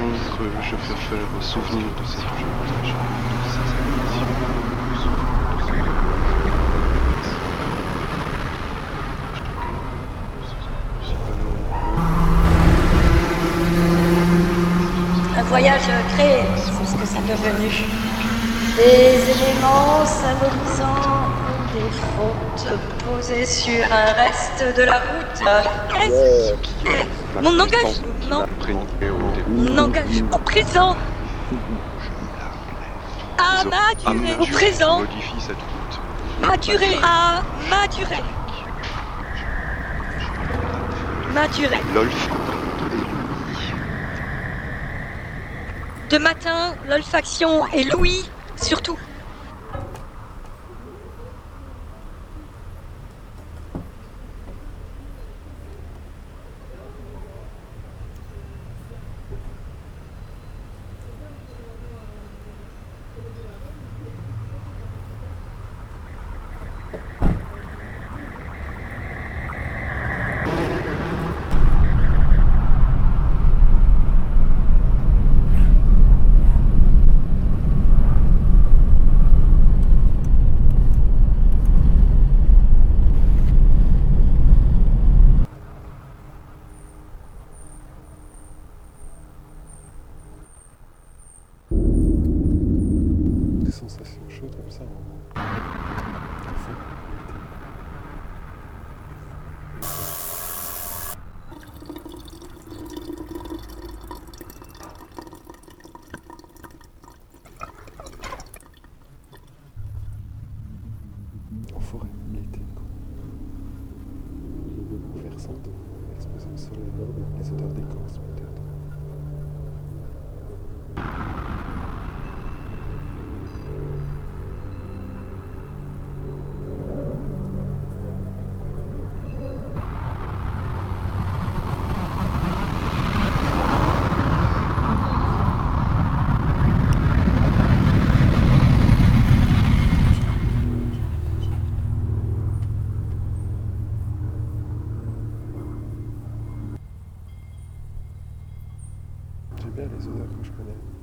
je vais faire souvenir de cette journée. Un voyage créé, c'est ce que ça est devenu. Des éléments symbolisant des fautes posées sur un reste de la route. Qu'est-ce qui est Mon engagement Mon engagement au présent. À madurer au présent. Maturer à maturer Maturer De matin, l'olfaction et l'ouïe, surtout. Les plus les odeurs que je connais.